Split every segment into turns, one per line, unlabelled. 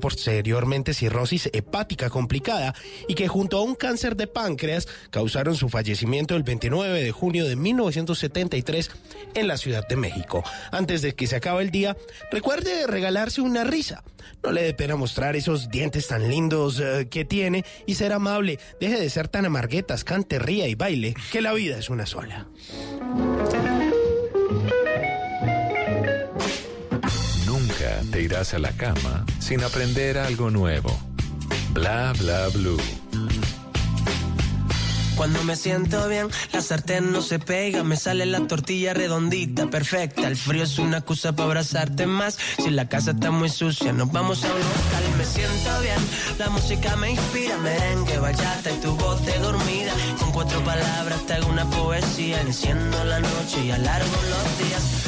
posteriormente cirrosis hepática complicada y que junto a un cáncer de páncreas causaron su fallecimiento el 29 de junio de 1973 en la Ciudad de México. Antes de que se acabe el día, recuerde regalarse una risa. No le dé pena mostrar esos dientes tan lindos eh, que tiene y ser amable. Deje de ser tan amarguetas, cante, ría y baile, que la vida es una sola.
Irás a la cama sin aprender algo nuevo. Bla bla blue.
Cuando me siento bien, la sartén no se pega, me sale la tortilla redondita, perfecta. El frío es una excusa para abrazarte más. Si la casa está muy sucia, nos vamos a un local. Me siento bien, la música me inspira, merengue, bachata y tu voz de dormida. Con cuatro palabras te hago una poesía, enciendo la noche y alargo los días.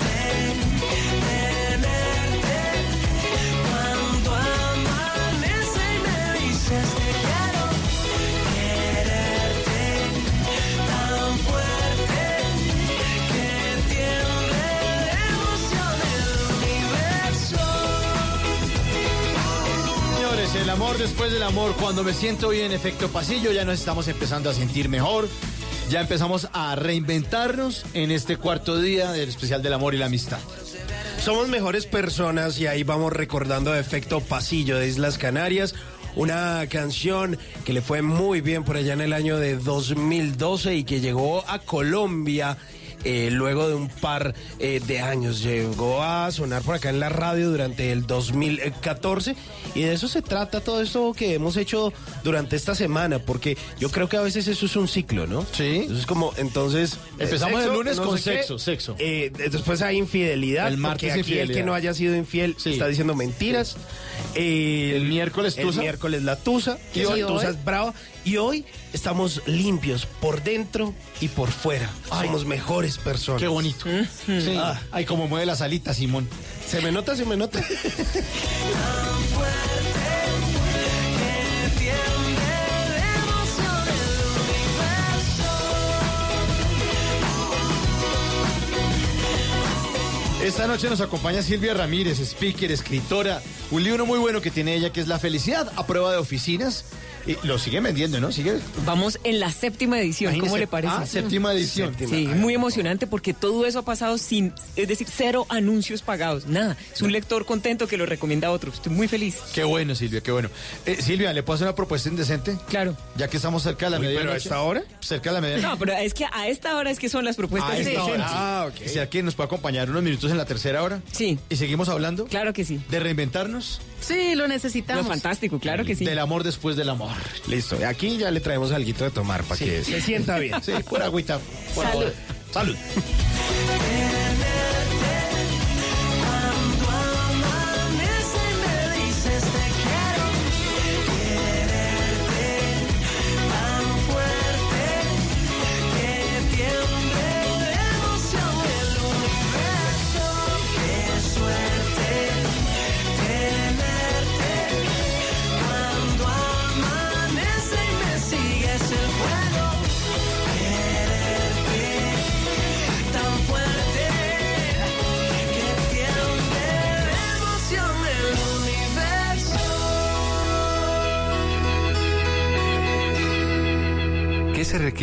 El amor después del amor. Cuando me siento bien, efecto pasillo, ya nos estamos empezando a sentir mejor. Ya empezamos a reinventarnos en este cuarto día del especial del amor y la amistad.
Somos mejores personas y ahí vamos recordando Efecto Pasillo de Islas Canarias, una canción que le fue muy bien por allá en el año de 2012 y que llegó a Colombia eh, luego de un par eh, de años. Llegó a sonar por acá en la radio durante el 2014 y de eso se trata todo esto que hemos hecho durante esta semana, porque yo creo que a veces eso es un ciclo, ¿no?
Sí.
Entonces como, entonces...
Empezamos el lunes con sexo, sexo.
Eh, después hay infidelidad. El martes aquí el que no haya sido infiel está diciendo mentiras.
el miércoles
tusa. El miércoles la tusa. Y hoy tusa es brava. Y hoy estamos limpios por dentro y por fuera. Somos mejores personas.
Qué bonito. Sí. Ah. Ay, como mueve las alitas, Simón.
Se me nota, se me nota.
Esta noche nos acompaña Silvia Ramírez, speaker, escritora. Un libro muy bueno que tiene ella que es La felicidad a prueba de oficinas y lo siguen vendiendo, ¿no? ¿Sigue?
Vamos en la séptima edición, ¿cómo le parece?
Ah, séptima edición.
Sí, muy emocionante porque todo eso ha pasado sin, es decir, cero anuncios pagados, nada. Es un lector contento que lo recomienda a otros. Estoy muy feliz.
Qué bueno, Silvia, qué bueno. Eh, Silvia, ¿le puedo hacer una propuesta indecente?
Claro.
Ya que estamos cerca de la medianoche.
¿Pero a esta hora?
Cerca de la medianoche.
No, pero es que a esta hora es que son las propuestas indecentes.
Ah, ok. ¿Será que nos puede acompañar unos minutos en la tercera hora?
Sí.
¿Y seguimos hablando?
Claro que sí.
¿De reinventarnos?
Sí, lo necesitamos. fantástico, claro que sí.
Del amor después del amor.
Listo. Aquí ya le traemos algo de tomar para que se sienta bien.
Sí, por agüita.
Salud.
Salud.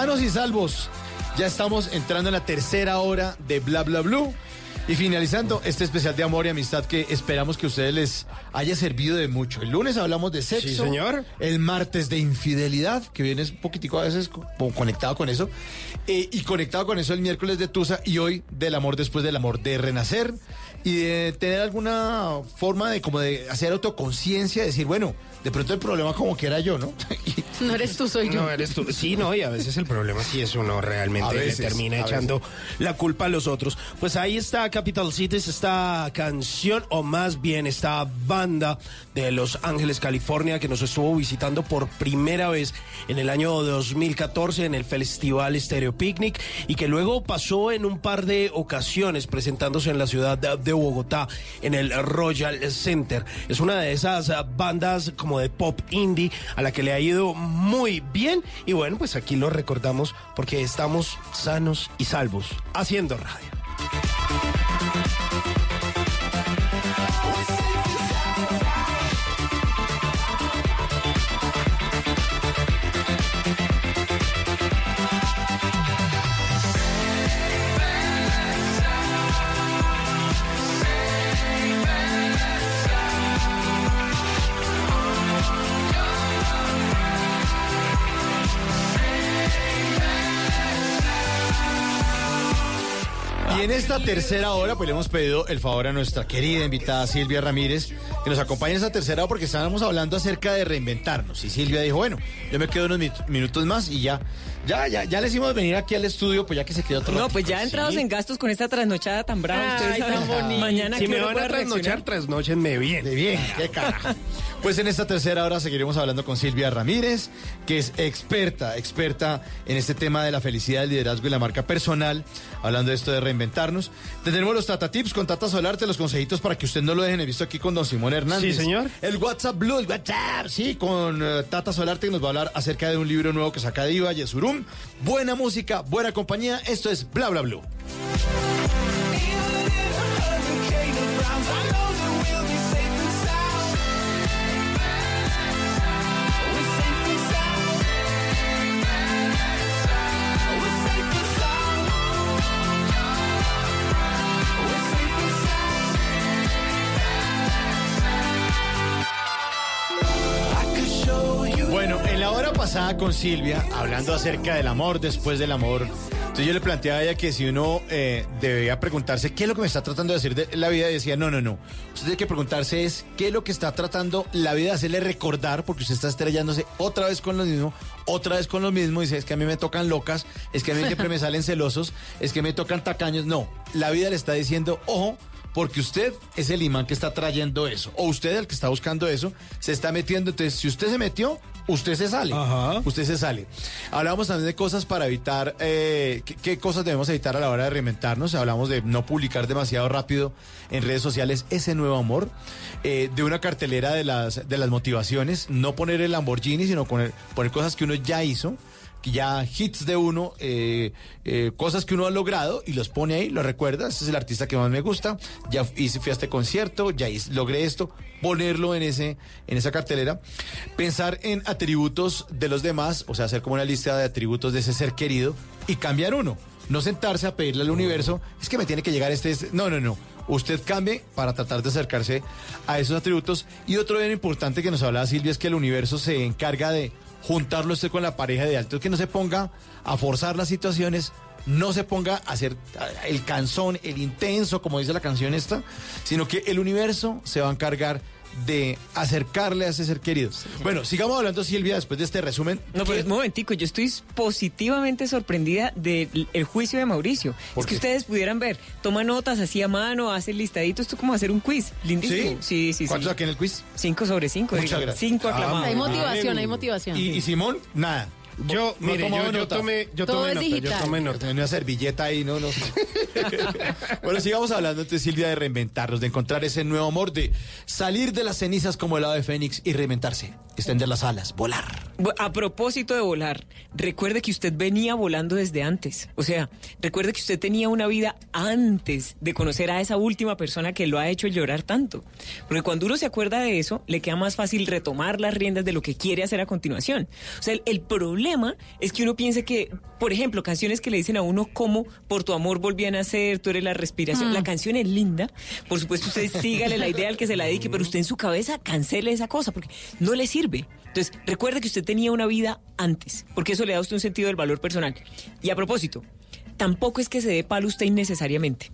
Sanos y salvos. Ya estamos entrando en la tercera hora de Bla Bla Blue. Y finalizando este especial de amor y amistad que esperamos que a ustedes les haya servido de mucho. El lunes hablamos de sexo.
Sí, señor.
El martes de infidelidad, que viene un poquitico a veces conectado con eso. Eh, y conectado con eso el miércoles de Tusa y hoy del amor después del amor, de renacer y de tener alguna forma de como de hacer autoconciencia, decir, bueno, de pronto el problema como que era yo, ¿no?
No eres tú, soy yo.
No eres tú. Sí, no, y a veces el problema sí es uno realmente
A
le
veces,
termina echando la culpa a los otros. Pues ahí está Capital Cities, esta canción, o más bien esta banda de Los Ángeles, California, que nos estuvo visitando por primera vez en el año 2014 en el Festival Stereo Picnic y que luego pasó en un par de ocasiones presentándose en la ciudad de, Bogotá, en el Royal Center. Es una de esas bandas como de pop indie a la que le ha ido muy bien y bueno, pues aquí lo recordamos porque estamos sanos y salvos haciendo radio.
Y en esta tercera hora, pues le hemos pedido el favor a nuestra querida invitada Silvia Ramírez que nos acompañe en esta tercera hora porque estábamos hablando acerca de reinventarnos. Y Silvia dijo, bueno, yo me quedo unos mi- minutos más y ya, ya, ya, ya le hicimos venir aquí al estudio, pues ya que se quedó otro
No,
ratito.
pues ya entrados
Sí.
en gastos con esta trasnochada tan brava.
Ay,
ustedes
tan.
Mañana
Si
¿qué
me van a trasnochar, trasnochenme bien.
De bien, qué carajo. Pues en esta tercera hora seguiremos hablando con Silvia Ramírez, que es experta, experta en este tema de la felicidad, el liderazgo y la marca personal, hablando de esto de reinventarnos. Tendremos los Tata Tips con Tata Solarte, los consejitos para que usted no lo dejen. He visto aquí con don Simón Hernández.
Sí, señor.
El WhatsApp Blue, el WhatsApp, sí, con eh, Tata Solarte, que nos va a hablar acerca de un libro nuevo que saca Diva, Yesurum. Buena música, buena compañía. Esto es Bla Bla Blue. Pasada con Silvia, hablando acerca del amor después del amor, entonces yo le planteaba a ella que si uno eh, debía preguntarse qué es lo que me está tratando de decir de la vida, y decía, no, no, no. Usted tiene que preguntarse es qué es lo que está tratando la vida de hacerle recordar, porque usted está estrellándose otra vez con lo mismo, otra vez con lo mismo, y dice, es que a mí me tocan locas, es que a mí siempre me salen celosos, es que me tocan tacaños. No, la vida le está diciendo, ojo, porque usted es el imán que está trayendo eso, o usted el que está buscando eso, se está metiendo. Entonces, si usted se metió, usted se sale.
Ajá.
Usted se sale. Hablamos también de cosas para evitar, eh, ¿qué, qué cosas debemos evitar a la hora de reinventarnos. Hablamos de no publicar demasiado rápido en redes sociales ese nuevo amor, eh, de una cartelera de las, de las motivaciones, no poner el Lamborghini, sino poner, poner cosas que uno ya hizo ya hits de uno, eh, eh, cosas que uno ha logrado y los pone ahí, lo recuerda, este es el artista que más me gusta, ya hice, fui a este concierto, ya hice- logré esto, ponerlo en, ese, en esa cartelera, pensar en atributos de los demás, o sea, hacer como una lista de atributos de ese ser querido y cambiar uno. No sentarse a pedirle al universo, es que me tiene que llegar este, este". No, no, no. Usted cambie para tratar de acercarse a esos atributos. Y otro bien importante que nos hablaba Silvia es que el universo se encarga de juntarlo usted con la pareja de alto, que no se ponga a forzar las situaciones, no se ponga a hacer el canzón, el intenso, como dice la canción esta, sino que el universo se va a encargar de acercarle a ese ser querido. Bueno, sigamos hablando, Silvia, después de este resumen.
No,
¿Qué-
pero un momentico, yo estoy positivamente sorprendida del el juicio de Mauricio.
¿Por
Es que
qué?
ustedes pudieran ver, toma notas así a mano, hace listaditos, esto es como hacer un quiz. Lindísimo. Sí, sí, sí.
¿Cuántos aquí en el quiz?
Cinco sobre cinco.
Muchas
diga.
gracias.
Cinco
Ah,
aclamados.
Hay motivación, hay motivación.
Y, y Simón, nada.
Yo,
No
mire, yo, yo tomé, yo
Todo
tomé yo tomé nota.
Una servilleta ahí, no, no. bueno, sigamos hablando entonces, Silvia, de reinventarnos, de encontrar ese nuevo amor, de salir de las cenizas como el ave fénix y reinventarse, extender las alas, volar.
A propósito de volar, recuerde que usted venía volando desde antes. O sea, recuerde que usted tenía una vida antes de conocer a esa última persona que lo ha hecho llorar tanto. Porque cuando uno se acuerda de eso, le queda más fácil retomar las riendas de lo que quiere hacer a continuación. O sea, el, el problema es que uno piense que, por ejemplo, canciones que le dicen a uno como por tu amor volví a nacer, tú eres la respiración. La canción es linda. Por supuesto, usted sígale la idea al que se la dedique, pero usted en su cabeza cancele esa cosa porque no le sirve. Entonces, recuerde que usted tenía una vida antes, porque eso le da a usted un sentido del valor personal. Y a propósito, tampoco es que se dé palo usted innecesariamente.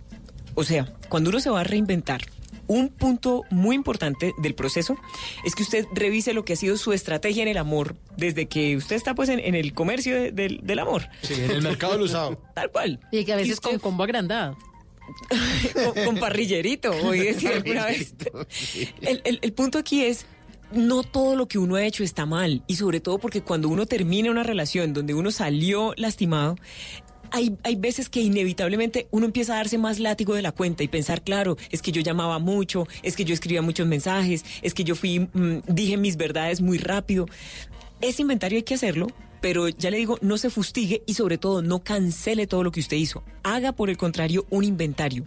O sea, cuando uno se va a reinventar, un punto muy importante del proceso es que usted revise lo que ha sido su estrategia en el amor desde que usted está pues en, en el comercio de- del- del amor.
Sí, en el mercado del usado.
Tal cual.
Y que a veces
usted-
con combo agrandado.
con, con parrillerito, oí decir alguna vez. El, el- el punto aquí es, no todo lo que uno ha hecho está mal. Y sobre todo porque cuando uno termina una relación donde uno salió lastimado, hay, hay veces que inevitablemente uno empieza a darse más látigo de la cuenta y pensar, claro, es que yo llamaba mucho, es que yo escribía muchos mensajes, es que yo fui, mm, dije mis verdades muy rápido. Ese inventario hay que hacerlo, pero ya le digo, no se fustigue y sobre todo no cancele todo lo que usted hizo. Haga por el contrario un inventario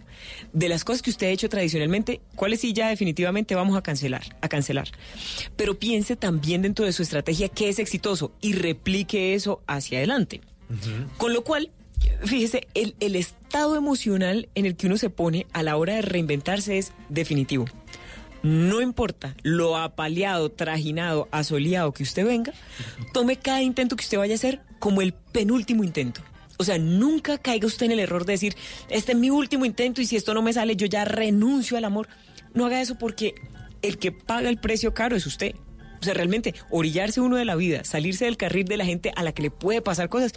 de las cosas que usted ha hecho tradicionalmente, cuáles sí ya definitivamente vamos a cancelar, a cancelar. Pero piense también dentro de su estrategia qué es exitoso y replique eso hacia adelante. Con lo cual, fíjese, el, estado emocional en el que uno se pone a la hora de reinventarse es definitivo. No importa lo apaleado, trajinado, asoleado que usted venga, tome cada intento que usted vaya a hacer como el penúltimo intento. O sea, nunca caiga usted en el error de decir, este es mi último intento y si esto no me sale, yo ya renuncio al amor. No haga eso porque el que paga el precio caro es usted. O sea, realmente, orillarse uno de la vida, salirse del carril de la gente a la que le puede pasar cosas,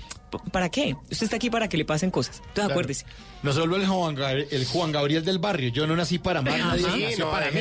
¿para qué? Usted está aquí para que le pasen cosas. Entonces,
Claro.
acuérdese.
No solo el Juan, Gab- el Juan Gabriel del barrio. Yo no nací para más, nadie
Sí,
nació
no,
para mí.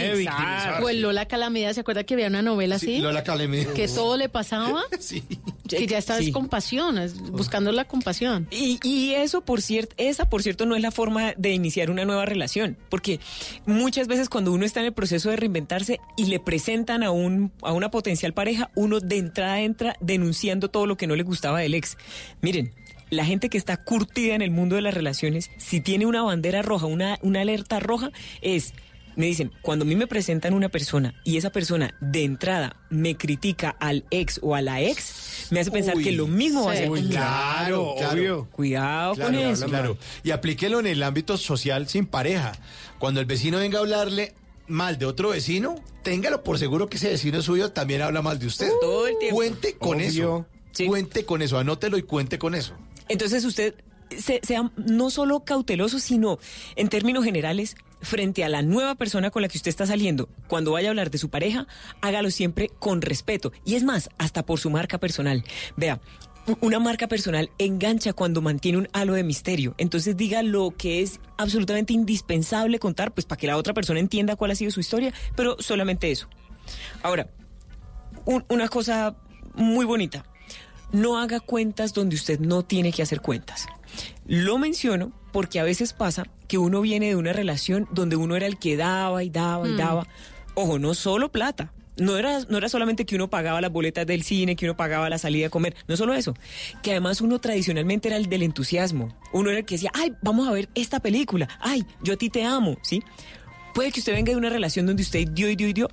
O el Lola Calamidad, ¿se acuerda que había una novela así?
Sí, Lola Calamidad.
Que todo le pasaba,
Sí.
que ya estaba
Sí.
es compasión, es buscando la compasión.
Y, y eso, por cierto, esa, por cierto, no es la forma de iniciar una nueva relación. Porque muchas veces cuando uno está en el proceso de reinventarse y le presentan a, un, a una potencial pareja, uno de entrada entra denunciando todo lo que no le gustaba del ex. Miren. La gente que está curtida en el mundo de las relaciones, si tiene una bandera roja, una, una alerta roja, es, me dicen, cuando a mí me presentan una persona y esa persona de entrada me critica al ex o a la ex, me hace pensar
Uy,
que lo mismo va a
Uy,
conmigo.
Claro,
Claro,
obvio.
Cuidado con
Claro,
eso.
claro. Y aplíquelo en el ámbito social sin pareja. Cuando el vecino venga a hablarle mal de otro vecino, téngalo por seguro que ese vecino suyo también habla mal de usted.
Todo el tiempo.
Cuente con
Obvio.
eso.
Sí.
Cuente con eso, anótelo y cuente con eso.
Entonces usted se- sea no solo cauteloso, sino en términos generales, frente a la nueva persona con la que usted está saliendo, cuando vaya a hablar de su pareja, hágalo siempre con respeto. Y es más, hasta por su marca personal. Vea. Una marca personal engancha cuando mantiene un halo de misterio. Entonces diga lo que es absolutamente indispensable contar, pues para que la otra persona entienda cuál ha sido su historia, pero solamente eso. Ahora, un- una cosa muy bonita. No haga cuentas donde usted no tiene que hacer cuentas. Lo menciono porque a veces pasa que uno viene de una relación donde uno era el que daba y daba y daba. Ojo, no solo plata. No era, no era solamente que uno pagaba las boletas del cine, que uno pagaba la salida a comer, no solo eso, que además uno tradicionalmente era el del entusiasmo. Uno era el que decía, ay, vamos a ver esta película, ay, yo a ti te amo, ¿sí? Puede que usted venga de una relación donde usted dio y dio y dio,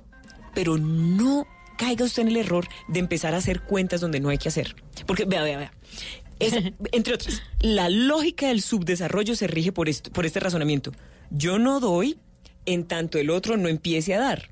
pero no caiga usted en el error de empezar a hacer cuentas donde no hay que hacer. Porque, vea, vea, vea. Entre otras, la lógica del subdesarrollo se rige por, esto, por este razonamiento. Yo no doy en tanto el otro no empiece a dar.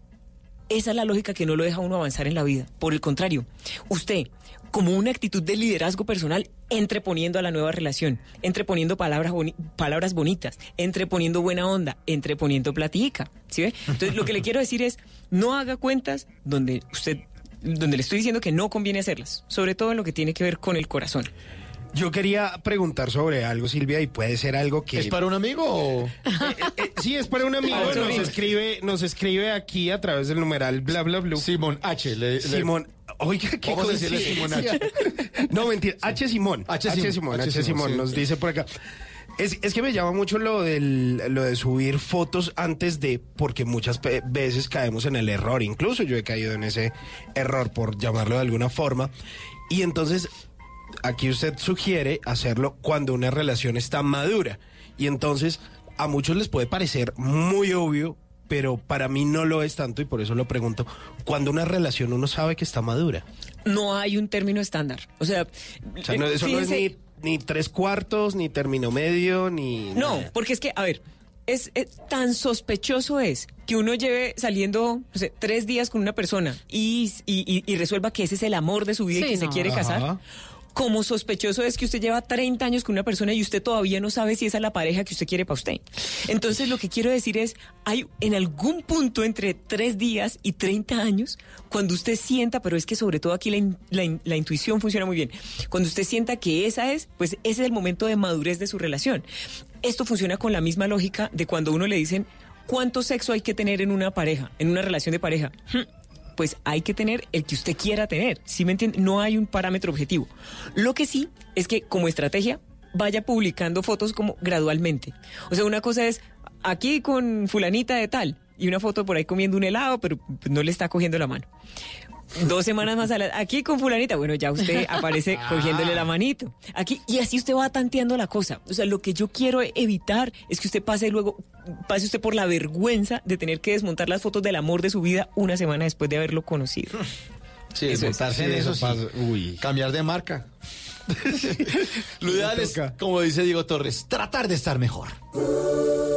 Esa es la lógica que no lo deja uno avanzar en la vida. Por el contrario, usted, como una actitud de liderazgo personal, entreponiendo a la nueva relación, entreponiendo palabras, palabras bonitas, entreponiendo buena onda, entreponiendo platica. ¿Sí ve? Entonces, lo que le quiero decir es, no haga cuentas donde usted, donde le estoy diciendo que no conviene hacerlas, sobre todo en lo que tiene que ver con el corazón.
Yo quería preguntar sobre algo, Silvia, y puede ser algo que...
¿Es para un amigo o...?
Eh, eh, sí, es para un amigo.
Ah,
Nos
amigo.
escribe, nos escribe aquí a través del numeral bla bla bla.
Simón H. le-
Simón. Oiga, qué
Vamos a decirle Simón H.
No, mentira. H. Simón.
H.
H.
Simón,
Simón.
H. Simón, sí.
Nos dice por acá. Es, es que me llama mucho lo, del, lo de subir fotos antes de, porque muchas veces caemos en el error. Incluso yo he caído en ese error, por llamarlo de alguna forma. Y entonces, aquí usted sugiere hacerlo cuando una relación está madura. Y entonces, a muchos les puede parecer muy obvio, pero para mí no lo es tanto y por eso lo pregunto. Cuando una relación uno sabe que está madura.
No hay un término estándar. O sea,
O sea, no, eso no es ni, ni tres cuartos, ni término medio, ni...
No,
nada.
porque es que, a ver, es, es- tan sospechoso es que uno lleve saliendo no sé, tres días con una persona y, y- y- y resuelva que ese es el amor de su vida y que se quiere casar. Como sospechoso es que usted lleva 30 años con una persona y usted todavía no sabe si esa es la pareja que usted quiere para usted. Entonces lo que quiero decir es, hay en algún punto entre tres días y 30 años, cuando usted sienta, pero es que sobre todo aquí la, la in- la intuición funciona muy bien, cuando usted sienta que esa es, pues ese es el momento de madurez de su relación. Esto funciona con la misma lógica de cuando uno le dicen, ¿cuánto sexo hay que tener en una pareja, en una relación de pareja? Hmm, pues hay que tener el que usted quiera tener. ¿Sí me entiende? No hay un parámetro objetivo. Lo que sí es que como estrategia vaya publicando fotos como gradualmente. O sea, una cosa es aquí con fulanita de tal y una foto por ahí comiendo un helado, pero no le está cogiendo la mano. Dos semanas más adelante, aquí con fulanita, bueno, ya usted aparece cogiéndole la manito. Aquí, y así usted va tanteando la cosa. O sea, lo que yo quiero evitar es que usted pase luego, pase usted por la vergüenza de tener que desmontar las fotos del amor de su vida una semana después de haberlo conocido.
Sí,
Eso es.
desmontarse en
Sí,
eso,
eso
sí.
pasa. Uy.
Cambiar de marca. Lo ideal es, como dice Diego Torres, tratar de estar mejor.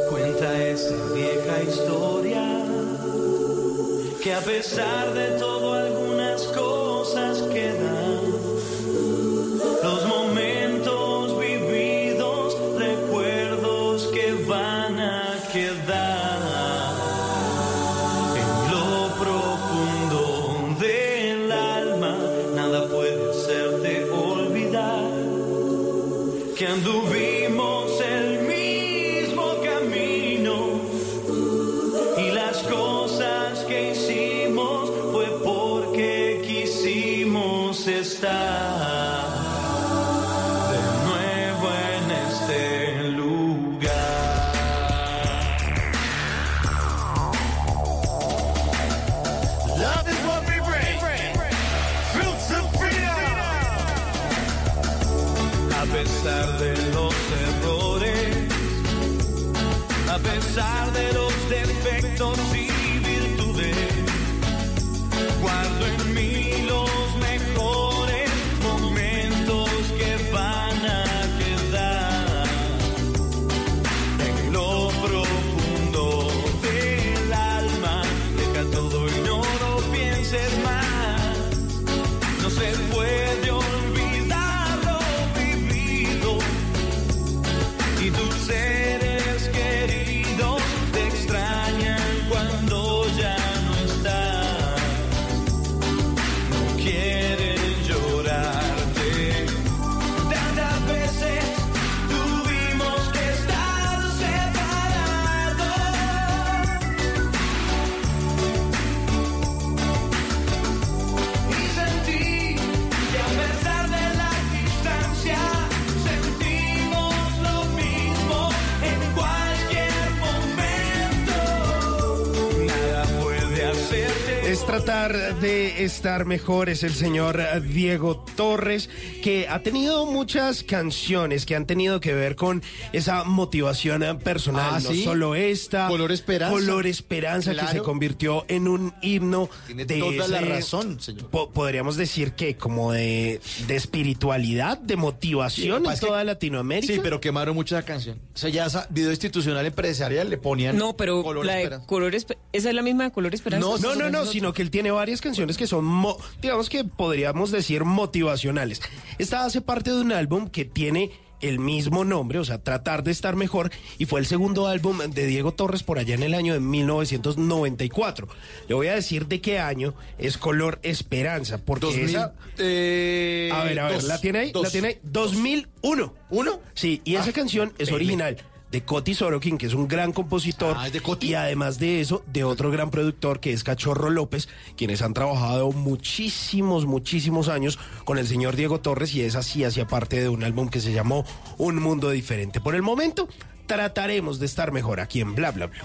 Cuenta esa vieja historia que a pesar de todo
se puede
Tratar de estar mejor, es el señor Diego Torres, que ha tenido muchas canciones que han tenido que ver con esa motivación personal,
Ah,
no
¿sí?
solo esta.
Color Esperanza.
Color Esperanza, que
Claro.
se convirtió en un himno
Tiene
de
toda la
ese-
razón, señor.
po- podríamos decir que como de, de espiritualidad, de motivación
Sí,
en
es que-
toda Latinoamérica.
Sí, pero quemaron mucho la canción. O sea, ya esa video institucional empresarial le ponían.
No, pero
Color
la de
Esperanza.
Color Espe- ¿Esa es la misma de Color Esperanza?
No,
No, no, no, sino que él tiene varias canciones que son, mo- digamos que podríamos decir motivacionales. Esta hace parte de un álbum que tiene el mismo nombre, o sea, tratar de estar mejor, y fue el segundo álbum de Diego Torres por allá en el año de 1994. Le voy a decir de qué año es Color Esperanza, porque
2000,
esa...
eh,
A ver, a ver,
dos,
¿la tiene ahí?
dos.
¿La tiene ahí? 2001.
¿Uno?
Sí, y esa
Ah,
canción es original de Coti Sorokin, que es un gran compositor.
Ah, ¿es de?
Y además de eso, de otro gran productor que es Cachorro López, quienes han trabajado muchísimos, muchísimos años con el señor Diego Torres, y esa sí hacía parte de un álbum que se llamó Un Mundo Diferente. Por el momento, trataremos de estar mejor aquí en Bla Bla Bla.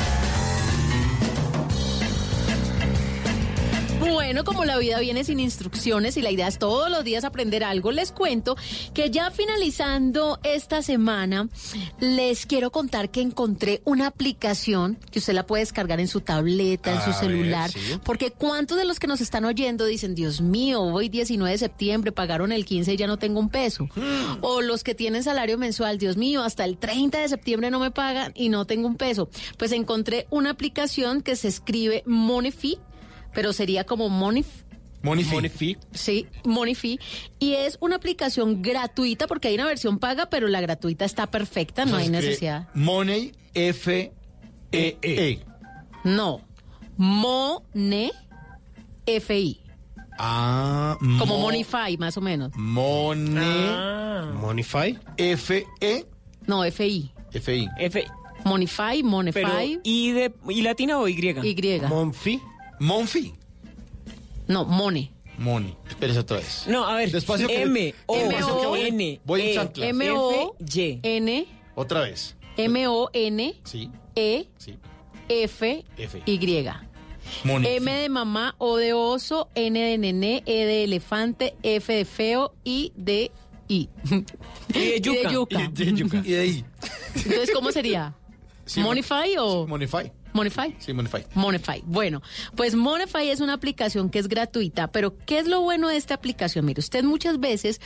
Bueno, como la vida viene sin instrucciones y la idea es todos los días aprender algo, les cuento que ya finalizando esta semana, les quiero contar que encontré una aplicación que usted la puede descargar en su tableta, en su
A ver,
celular,
sí.
porque ¿cuántos de los que nos están oyendo dicen, Dios mío, hoy 19 de septiembre pagaron el 15 y ya no tengo un peso? O los que tienen salario mensual, Dios mío, hasta el 30 de septiembre no me pagan y no tengo un peso. Pues encontré una aplicación que se escribe Moneyfee pero sería como Money,
Monifi.
sí, Moneyfee, y es una aplicación gratuita porque hay una versión paga, pero la gratuita está perfecta, no hay necesidad.
Money F E E.
No, Mone FI,
Ah,
como
Mo-
Moneyfy más o menos.
Mone
Monify.
F E
No, FI.
F I.
F,
Moneyfy,
pero
Moneyfy,
¿y, de, ¿y latina o Y?
Y.
Monfi.
Monfi.
No, Mone.
Money. Espérese otra vez.
No, a ver.
Despacio que-
M, O,
despacio que voy-
N,
voy en
E,
chanclas.
M O
F, Y.
N
Otra vez.
M O N
Sí,
E
sí.
F
F.
Y.
Money.
M de mamá, O de oso, N de nené, E de elefante, F de feo, I de I.
Y de yuca.
Y de yuca. Y de ahí.
Entonces, ¿cómo sería?
Sí,
¿Monify o
Monify.
Monify?
Sí, Monify.
Monify. Bueno, pues Monify es una aplicación que es gratuita, pero ¿qué es lo bueno de esta aplicación? Mire, usted muchas veces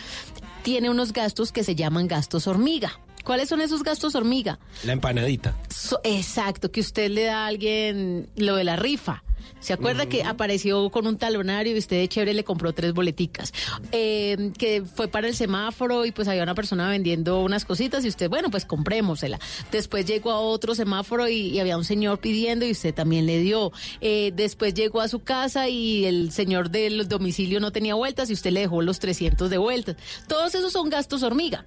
tiene unos gastos que se llaman gastos hormiga. ¿Cuáles son esos gastos hormiga?
La empanadita.
So- exacto, que usted le da a alguien lo de la rifa. ¿Se acuerda que apareció con un talonario y usted de chévere le compró tres boleticas? Eh, que fue para el semáforo y pues había una persona vendiendo unas cositas y usted, bueno, pues comprémosela. Después llegó a otro semáforo y, y había un señor pidiendo y usted también le dio. Eh, después llegó a su casa y el señor del domicilio no tenía vueltas y usted le dejó los 300 de vueltas. Todos esos son gastos hormiga.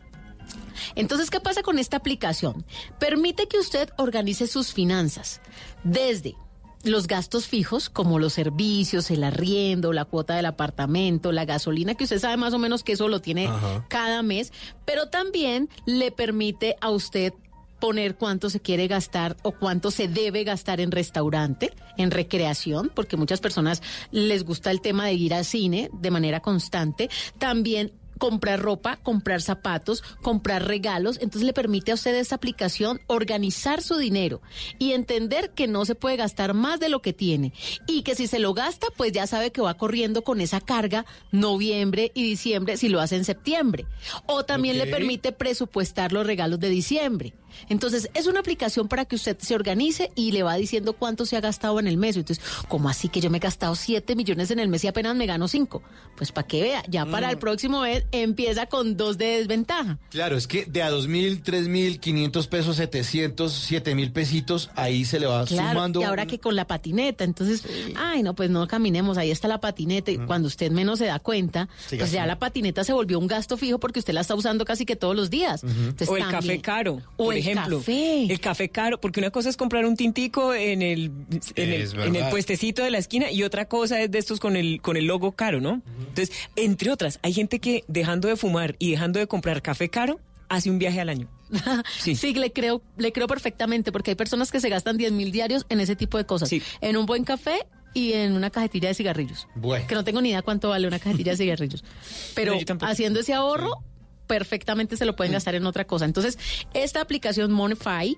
Entonces, ¿qué pasa con esta aplicación? Permite que usted organice sus finanzas desde los gastos fijos, como los servicios, el arriendo, la cuota del apartamento, la gasolina, que usted sabe más o menos que eso lo tiene
Ajá.
cada mes, pero también le permite a usted poner cuánto se quiere gastar o cuánto se debe gastar en restaurante, en recreación, porque muchas personas les gusta el tema de ir al cine de manera constante. También comprar ropa, comprar zapatos, comprar regalos. Entonces le permite a usted esta aplicación organizar su dinero y entender que no se puede gastar más de lo que tiene. Y que si se lo gasta, pues ya sabe que va corriendo con esa carga noviembre y diciembre si lo hace en septiembre. O también le permite presupuestar los regalos de diciembre. Entonces, es una aplicación para que usted se organice y le va diciendo cuánto se ha gastado en el mes. Entonces, ¿cómo así que yo me he gastado 7 millones en el mes y apenas me gano 5? Pues para que vea, ya para el próximo mes empieza con dos de desventaja.
Claro, es que de a dos mil, tres mil, quinientos pesos, setecientos, siete mil pesitos, ahí se le va
Claro,
sumando.
y ahora que con la patineta, entonces, ay, no, pues no caminemos, ahí está la patineta, y cuando usted menos se da cuenta,
Sí,
pues ya la patineta se volvió un gasto fijo porque usted la está usando casi que todos los días. Entonces,
O el
también-
café caro,
o el
ejemplo.
café.
El café caro, porque una cosa es comprar un tintico en el, en el, en puestecito de la esquina y otra cosa es de estos con el, con el logo caro, ¿no? Entonces, entre otras, hay gente que dejando de fumar y dejando de comprar café caro, hace un viaje al año.
Sí.
Sí.
le creo, le creo perfectamente, porque hay personas que se gastan 10 mil diarios en ese tipo de cosas.
Sí.
En un buen café y en una cajetilla de cigarrillos.
Bueno.
Que no tengo ni idea cuánto vale una cajetilla de cigarrillos. Pero
No,
haciendo ese ahorro, perfectamente se lo pueden gastar en otra cosa. Entonces, esta aplicación Monify,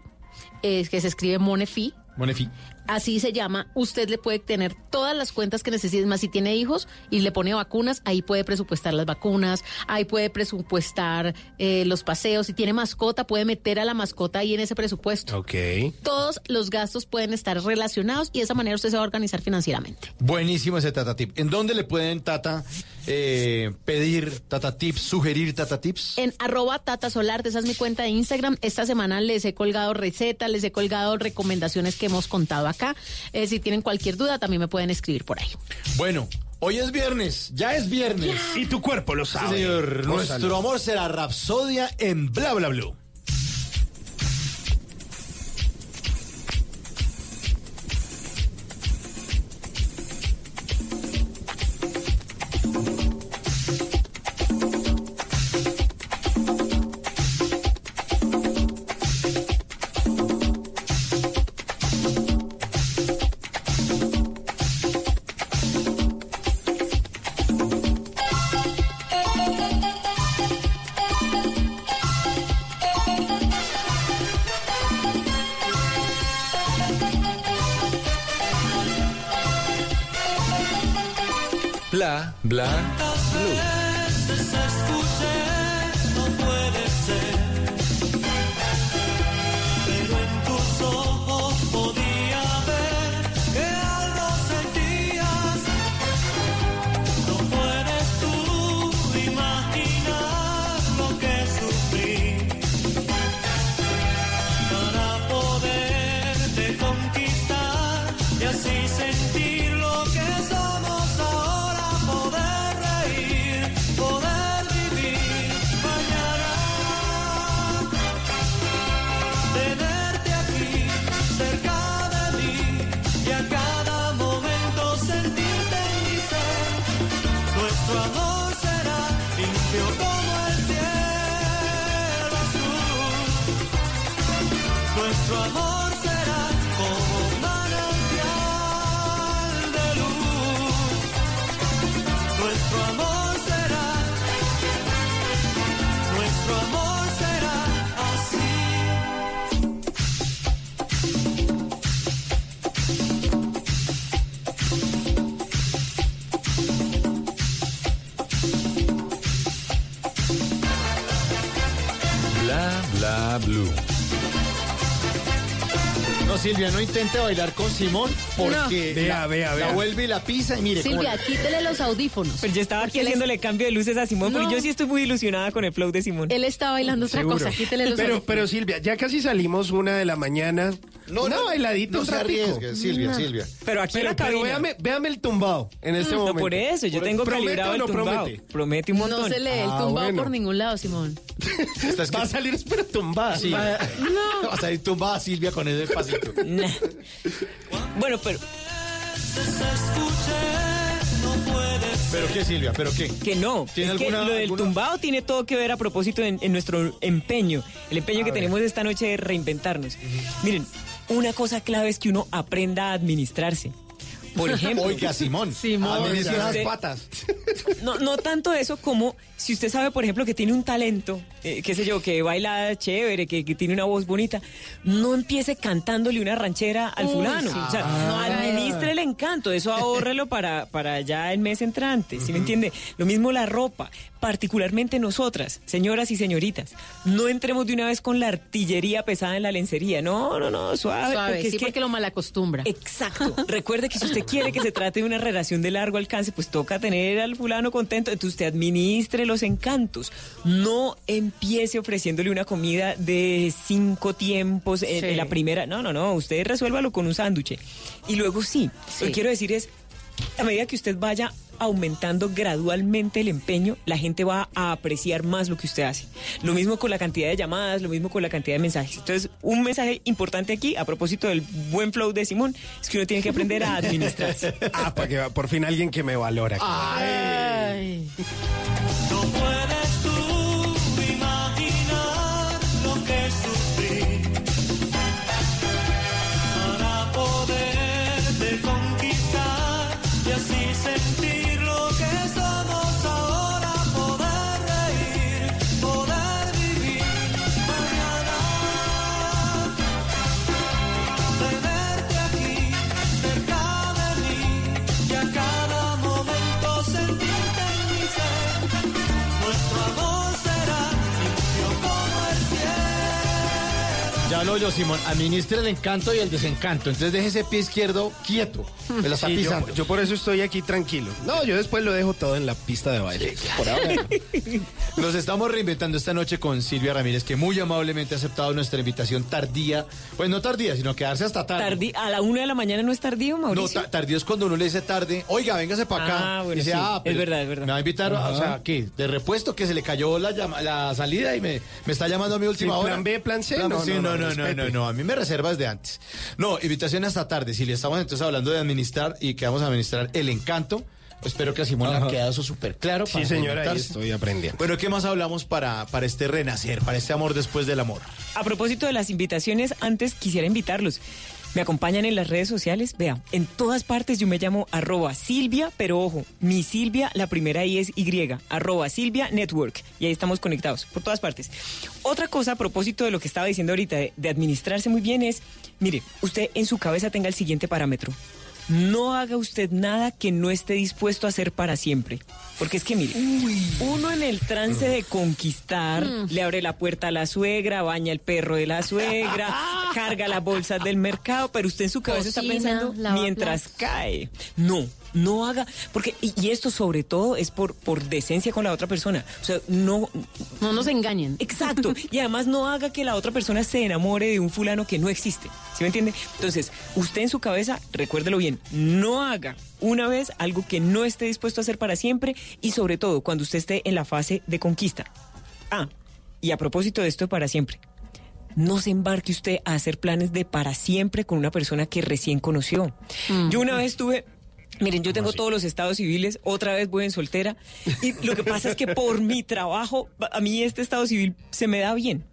es que se escribe Monefi,
Monefi.
Así se llama. Usted le puede tener todas las cuentas que necesite, más si tiene hijos y le pone vacunas, ahí puede presupuestar las vacunas, ahí puede presupuestar eh, los paseos. Si tiene mascota, puede meter a la mascota ahí en ese presupuesto.
Ok.
Todos los gastos pueden estar relacionados y de esa manera usted se va a organizar financieramente.
Buenísimo ese Tata Tip. ¿En dónde le pueden, Tata, eh, pedir Tata Tips, sugerir Tata Tips?
En arroba Tata Solarte, esa es mi cuenta de Instagram. Esta semana les he colgado recetas, les he colgado recomendaciones que hemos contado acá. Eh, si tienen cualquier duda, también me pueden escribir por ahí.
Bueno, hoy es viernes, ya es viernes.
Y tu cuerpo lo
Sí,
sabe.
señor.
Gózalo.
Nuestro amor será Rapsodia en Bla Bla Blue.
Bla, blue.
Silvia, no intente bailar con Simón porque
No. Vea,
la,
vea,
la
vea.
vuelve y la pisa y mire. cómo
Silvia,
la-
quítele los audífonos.
Pero yo estaba aquí haciéndole cambio de luces a Simón, porque
No.
yo sí estoy muy ilusionada con el flow de Simón.
Él está bailando otra
Seguro.
cosa, quítele los
Pero,
audífonos.
pero Silvia, ya casi salimos una de la mañana.
No,
una
no,
bailadita
no
un
se arriesgue, Silvia, Silvia.
Pero aquí en
Pero,
la
pero véame, véame el tumbado en este
no,
momento.
por eso, yo
Por-
tengo
¿promete
calibrado el
no
tumbado.
promete?
Promete un montón.
No se lee el
Ah,
tumbado
bueno.
por ningún lado, Simón.
Va a salir, espera, tumbada.
Sí. Va a salir tumbada Silvia con ese pasito.
Bueno, pero
¿Pero qué, Silvia? ¿Pero qué?
que no.
¿Tiene
Es que
alguna-
lo del
alguna-
tumbado tiene todo que ver a propósito en, en nuestro empeño. El empeño que tenemos esta noche de reinventarnos. Miren, una cosa clave es que uno aprenda a administrarse. Por ejemplo,
Oiga, Simón.
Simón.
Administra las
Usted-
patas.
no, no tanto eso como si usted sabe, por ejemplo, que tiene un talento, eh, qué sé yo, que baila chévere, que, que tiene una voz bonita, no empiece cantándole una ranchera al
Uy,
fulano.
sí.
O sea,
Ah.
no administre el encanto, eso ahórrelo para, para ya el mes entrante, ¿sí me entiende? Lo mismo la ropa, particularmente nosotras, señoras y señoritas, no entremos de una vez con la artillería pesada en la lencería, no, no, no, suave,
Suave,
porque es
sí,
que-
porque lo malacostumbra.
Exacto. Recuerde que si usted quiere que se trate de una relación de largo alcance, pues toca tener al fulano contento. Entonces usted administre los encantos. No empiece ofreciéndole una comida de cinco tiempos en,
Sí.
en la primera. No, no, no. Usted resuélvalo con un sándwich. Y luego sí. Lo
Sí.
que quiero decir es, a medida que usted vaya aumentando gradualmente el empeño, la gente va a apreciar más lo que usted hace. Lo mismo con la cantidad de llamadas, lo mismo con la cantidad de mensajes. Entonces, un mensaje importante aquí, a propósito del buen flow de Simón, es que uno tiene que aprender a administrarse.
Ah, para que por fin alguien que me valora.
Ay.
No puedes lo
yo, Simón. Administre el encanto y el desencanto. Entonces deje ese pie izquierdo quieto. Me la está
Sí,
pisando.
yo por eso estoy aquí tranquilo. No, yo después lo dejo todo en la pista de baile. Por ahora. no.
Nos estamos reinventando esta noche con Silvia Ramírez, que muy amablemente ha aceptado nuestra invitación tardía. Pues no tardía, sino quedarse hasta tarde.
Tardi- a la una de la mañana no es tardío,
No,
Mauricio.
ta- tardío es cuando uno le dice tarde, oiga, véngase para acá.
Ah, bueno,
y dice,
sí,
ah,
es verdad, es verdad.
Me va a invitar, o sea, ¿qué? De repuesto que se le cayó la, llama- la salida y me, me está llamando a mi última
Sí,
hora.
plan B, plan C,
Plan
no,
sí,
no,
no,
no,
no, no, no, no, a mí me reservas de antes. No, invitación hasta tarde. Si le estamos entonces hablando de administrar y que vamos a administrar el encanto, espero que a Simón le ha quedado eso súper claro.
Sí,
para
señora, ahí estoy aprendiendo.
Bueno, ¿qué más hablamos para, para este renacer, para este amor después del amor?
A propósito de las invitaciones, antes quisiera invitarlos. Me acompañan en las redes sociales. Vea, en todas partes yo me llamo arroba Silvia, pero ojo, mi Silvia, la primera I es Y, arroba Silvia Network. Y ahí estamos conectados, por todas partes. Otra cosa a propósito de lo que estaba diciendo ahorita, de, de administrarse muy bien, es, mire, usted en su cabeza tenga el siguiente parámetro. No haga usted nada que no esté dispuesto a hacer para siempre. Porque es que, mire, uno en el trance de conquistar le abre la puerta a la suegra, baña el perro de la suegra, carga las bolsas del mercado, pero usted en su cabeza está pensando mientras cae. No, no haga, porque, y, y esto sobre todo es por, por decencia con la otra persona. O sea, no,
No nos engañen.
Exacto. Y además no haga que la otra persona se enamore de un fulano que no existe. ¿Sí me entiende? Entonces, usted en su cabeza, recuérdelo bien, no haga una vez algo que no esté dispuesto a hacer para siempre y sobre todo cuando usted esté en la fase de conquista. Ah, y a propósito de esto para siempre. No se embarque usted a hacer planes de para siempre con una persona que recién conoció. Yo una vez tuve Miren, yo tengo todos los estados civiles, otra vez voy en soltera, y lo que pasa es que por mi trabajo, a mí este estado civil se me da bien.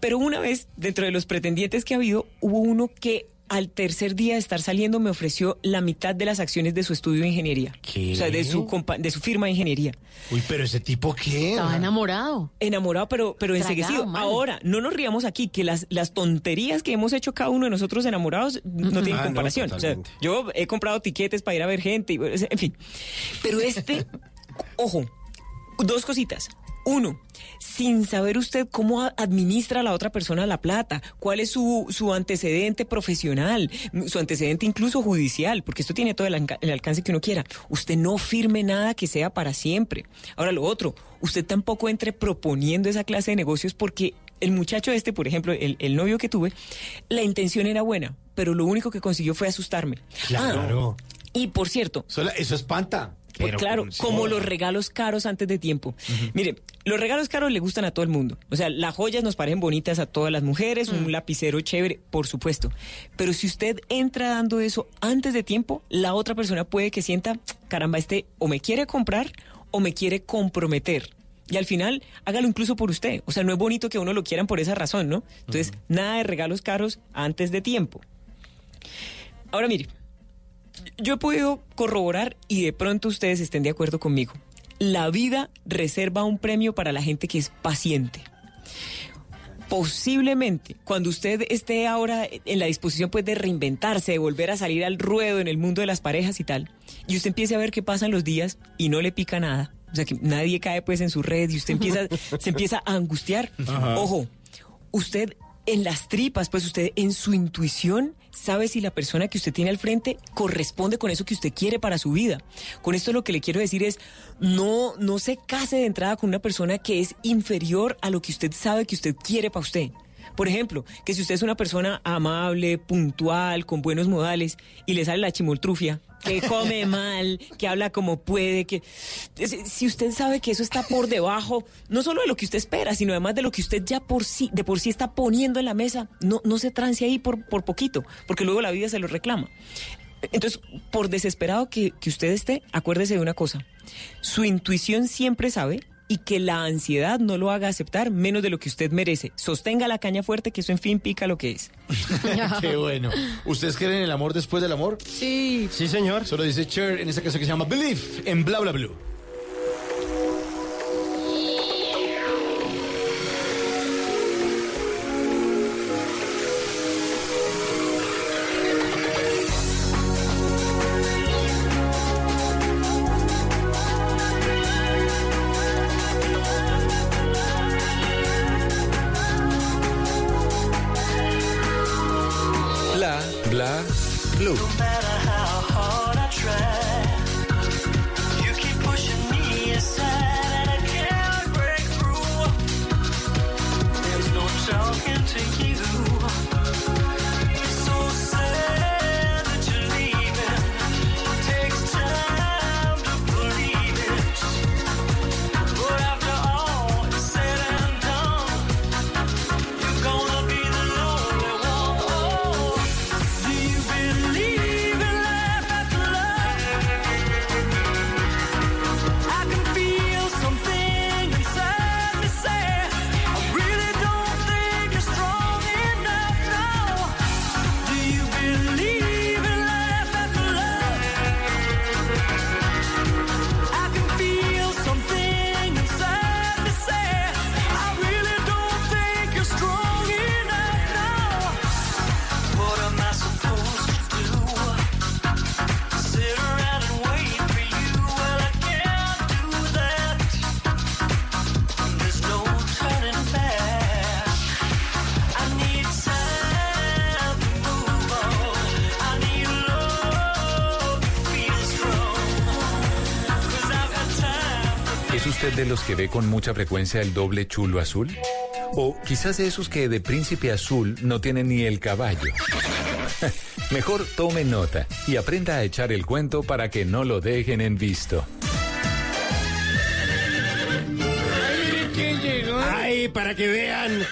Pero una vez, dentro de los pretendientes que ha habido, hubo uno que al tercer día de estar saliendo me ofreció la mitad de las acciones de su estudio de ingeniería.
¿Qué?
O sea, de su, compa- de su firma de ingeniería.
Uy, pero ese tipo qué?
Estaba enamorado.
Enamorado, pero, pero
Tragado,
enseguecido.
mal.
Ahora, no nos riamos aquí, que las, las tonterías que hemos hecho cada uno de nosotros enamorados no tienen
Ah, no,
comparación. o sea, yo he comprado tiquetes para ir a ver gente, y, en fin. Pero este, ojo, dos cositas. Uno, sin saber usted cómo administra a la otra persona la plata, cuál es su, su antecedente profesional, m- su antecedente incluso judicial, porque esto tiene todo el alcance que uno quiera. Usted no firme nada que sea para siempre. Ahora lo otro, usted tampoco entre proponiendo esa clase de negocios porque el muchacho este, por ejemplo, el, el novio que tuve, la intención era buena, pero lo único que consiguió fue asustarme.
Claro.
Ah, y por cierto,
Eso, eso espanta.
Pues
Pero
claro, como los regalos caros antes de tiempo. Mire, los regalos caros le gustan a todo el mundo. O sea, las joyas nos parecen bonitas a todas las mujeres, un lapicero chévere, por supuesto. Pero si usted entra dando eso antes de tiempo, la otra persona puede que sienta, caramba, este o me quiere comprar o me quiere comprometer. Y al final, hágalo incluso por usted. O sea, no es bonito que uno lo quieran por esa razón, ¿no? Entonces, nada de regalos caros antes de tiempo. Ahora mire, yo he podido corroborar y de pronto ustedes estén de acuerdo conmigo. La vida reserva un premio para la gente que es paciente. Posiblemente, cuando usted esté ahora en la disposición pues de reinventarse, de volver a salir al ruedo en el mundo de las parejas y tal, y usted empiece a ver que pasan los días y no le pica nada, o sea que nadie cae pues en su red y usted empieza, se empieza a angustiar. Ojo, usted en las tripas, pues usted en su intuición sabe si la persona que usted tiene al frente corresponde con eso que usted quiere para su vida. Con esto lo que le quiero decir es, no, no se case de entrada con una persona que es inferior a lo que usted sabe que usted quiere para usted. Por ejemplo, que si usted es una persona amable, puntual, con buenos modales y le sale la chimoltrufia, que come mal, que habla como puede, que si- usted sabe que eso está por debajo, no solo de lo que usted espera, sino además de lo que usted ya por sí, de por sí está poniendo en la mesa, no, no se trance ahí por, por poquito, porque luego la vida se lo reclama. Entonces, por desesperado que, que usted esté, acuérdese de una cosa. Su intuición siempre sabe y que la ansiedad no lo haga aceptar menos de lo que usted merece. Sostenga la caña fuerte, que eso en fin pica lo que es.
Qué bueno. ¿Ustedes creen en el amor después del amor?
Sí.
Sí, señor.
Solo dice Cher en esa canción que se llama Believe en Bla Bla Blue.
Los que ve con mucha frecuencia el doble chulo azul? O quizás de esos que de príncipe azul no tienen ni el caballo. Mejor tome nota y aprenda a echar el cuento para que no lo dejen en visto.
Ay, para que vean.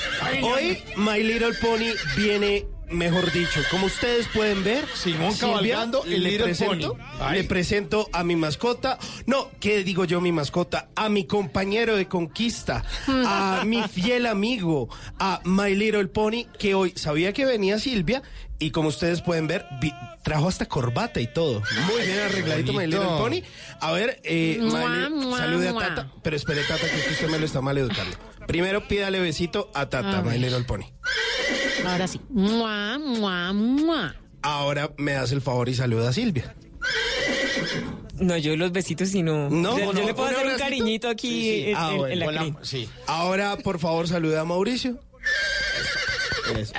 Hoy My Little Pony viene, mejor dicho, como ustedes pueden ver.
Simón
Silvia,
cabalgando el
le presento,
Pony.
Le presento a mi mascota. No, ¿qué digo yo mi mascota? A mi compañero de conquista, a mi fiel amigo, a My Little Pony, que hoy sabía que venía Silvia y como ustedes pueden ver, vi- trajo hasta corbata y todo. Muy bien arregladito My Little. Pony. A ver, eh,
Mua,
salude a. Tata. Pero espere, Tata, que usted me lo está mal educando. Primero pídale besito a Tata,
A
My. Little Pony.
Ahora sí. Mua, mua, mua.
Ahora me hace el favor y saluda a Silvia.
No, yo los besitos y no.
No,
yo, yo
no,
le puedo hacer un
abracito
cariñito aquí en,
Ah,
en-
bueno,
en la
Con la-
crin.
sí.
Ahora, por favor, saluda a Mauricio.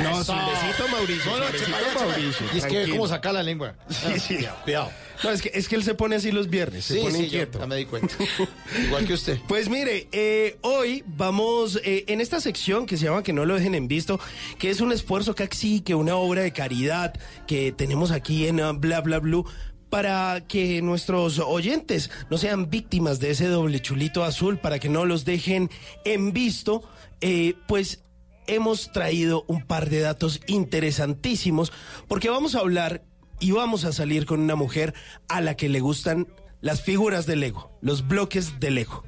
No, suavecito, Mauricio. suavecito, Mauricio.
Y es que como saca la lengua.
Sí, sí.
Cuidado.
No, es que, es que él se pone así los viernes, se
Sí,
pone
sí, yo ya me di cuenta. Igual que usted.
Pues mire, eh, hoy vamos eh, en esta sección que se llama Que no lo dejen en visto, que es un esfuerzo casi que una obra de caridad que tenemos aquí en uh, Bla Bla Blue para que nuestros oyentes no sean víctimas de ese doble chulito azul, para que no los dejen en visto, eh, pues hemos traído un par de datos interesantísimos porque vamos a hablar y vamos a salir con una mujer a la que le gustan las figuras de Lego, los bloques de Lego.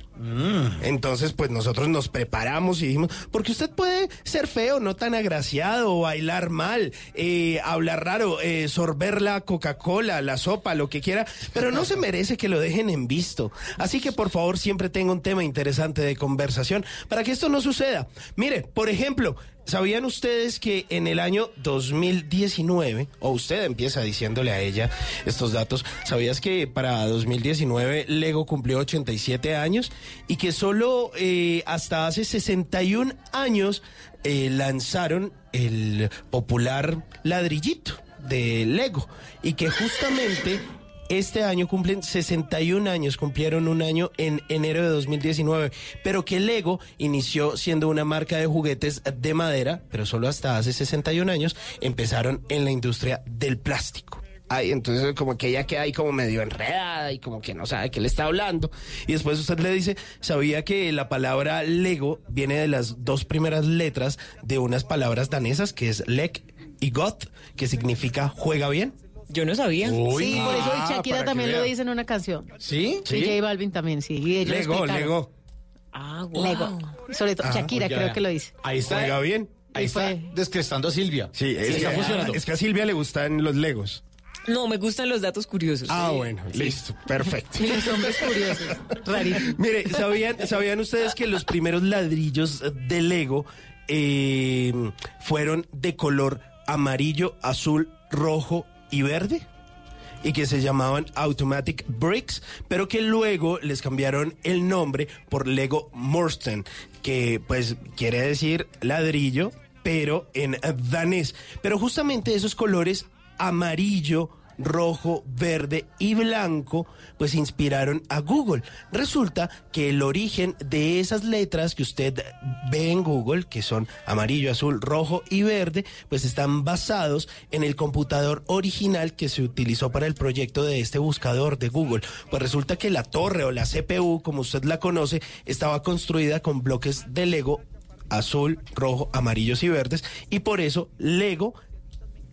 Entonces, pues nosotros nos preparamos y dijimos, porque usted puede ser feo, no tan agraciado, bailar mal, eh, hablar raro, eh, sorber la Coca-Cola, la sopa, lo que quiera, pero no se merece que lo dejen en visto. Así que por favor siempre tenga un tema interesante de conversación para que esto no suceda. Mire, por ejemplo, ¿Sabían ustedes que en el año 2019, o usted empieza diciéndole a ella estos datos, ¿sabías que para 2019 Lego cumplió 87 años y que solo eh, hasta hace 61 años eh, lanzaron el popular ladrillito de Lego y que justamente este año cumplen 61 años, cumplieron un año en enero de 2019, pero que Lego inició siendo una marca de juguetes de madera, pero solo hasta hace 61 años empezaron en la industria del plástico. Ay, entonces como que ella queda ahí como medio enredada y como que no sabe qué le está hablando. Y después usted le dice, ¿sabía que la palabra Lego viene de las dos primeras letras de unas palabras danesas que es Leg y Got, que significa juega bien?
Yo no sabía.
sí, por eso
Ah,
Shakira también lo dice en una canción.
¿Sí?
Y J Balvin también, sí. Y ellos
Lego,
explicaron.
Lego.
Ah, wow.
Lego. Sobre todo, Shakira
Oiga,
creo que lo dice.
Ahí está.
Juega bien.
Ahí
Y
está
fue-
descrestando a Silvia.
Sí, es,
está
que,
funcionando.
es que a Silvia le gustan los Legos.
No, me gustan los datos curiosos.
Ah, bueno, listo, perfecto.
Y los hombres curiosos. Rarísimo.
Mire, ¿sabían, ¿sabían ustedes que los primeros ladrillos de Lego eh, fueron de color amarillo, azul, rojo y verde? y que se llamaban Automatic Bricks, pero que luego les cambiaron el nombre por Lego Morsten, que pues quiere decir ladrillo, pero en danés. Pero justamente esos colores amarillo, rojo, verde y blanco, pues inspiraron a Google. Resulta que el origen de esas letras que usted ve en Google, que son amarillo, azul, rojo y verde, pues están basados en el computador original que se utilizó para el proyecto de este buscador de Google. Pues resulta que la torre o la CPU, como usted la conoce, estaba construida con bloques de Lego azul, rojo, amarillos y verdes, y por eso Lego,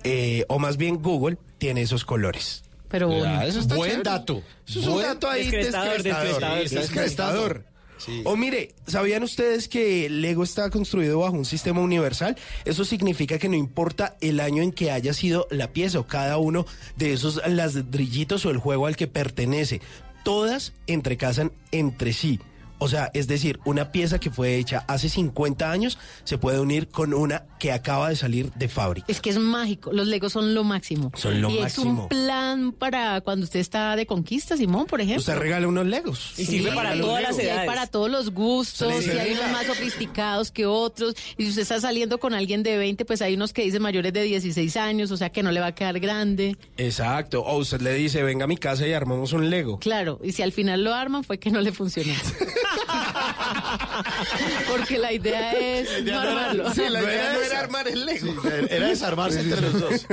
eh, o más bien Google, tiene esos colores.
Pero
Ya,
bueno.
eso está
Buen
chévere.
dato. Eso es un dato ahí
descrestador,
descrestador.
descrestador.
Sí, descrestador.
Sí.
O mire, ¿sabían ustedes que Lego está construido bajo un sistema universal? Eso significa que no importa el año en que haya sido la pieza o cada uno de esos ladrillitos o el juego al que pertenece, todas entrecasan entre sí. O sea, es decir, una pieza que fue hecha hace 50 años se puede unir con una que acaba de salir de fábrica.
Es que es mágico. Los Legos son lo máximo.
Son lo
y
máximo.
es un plan para cuando usted está de conquista, Simón, por ejemplo.
Usted regala unos Legos.
Y sirve para todas las
Y hay
edades.
para todos los gustos, y hay unos más sofisticados que otros. Y si usted está saliendo con alguien de 20, pues hay unos que dicen mayores de 16 años, o sea que no le va a quedar grande.
Exacto. O usted le dice, venga a mi casa y armamos un Lego.
Claro, y si al final lo arman fue que no le funcionó. Porque la idea es no armarlo.
Sí, la
No
idea
era
no era armar el Lego.
Era desarmarse entre los dos.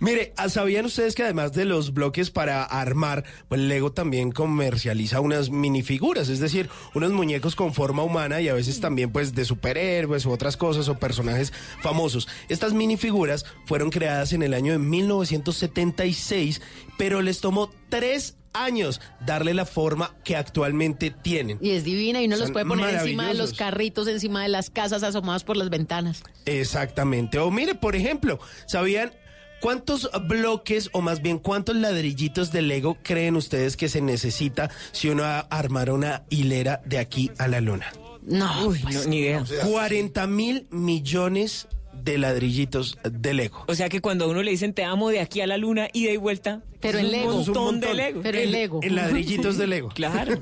Mire, ah, ¿sabían ustedes que además de los bloques para armar, pues Lego también comercializa unas minifiguras, es decir, unos muñecos con forma humana y a veces también pues de superhéroes u otras cosas o personajes famosos. Estas minifiguras fueron creadas en el año de 1976, pero les tomó tres años darle la forma que actualmente tienen.
Y es divina y uno los puede poner encima de los carritos, encima de las casas asomadas por las ventanas.
Exactamente. O mire, por ejemplo, ¿sabían cuántos bloques o más bien cuántos ladrillitos de Lego creen ustedes que se necesita si uno a- armara una hilera de aquí a la luna?
No,
Uy,
pues,
no, ni idea.
40 mil millones de ladrillitos de Lego.
O sea que cuando a uno le dicen te amo de aquí a la luna, ida y vuelta,
Pero en
un
Lego.
montón de Lego.
Pero en Lego.
En ladrillitos de Lego.
Claro.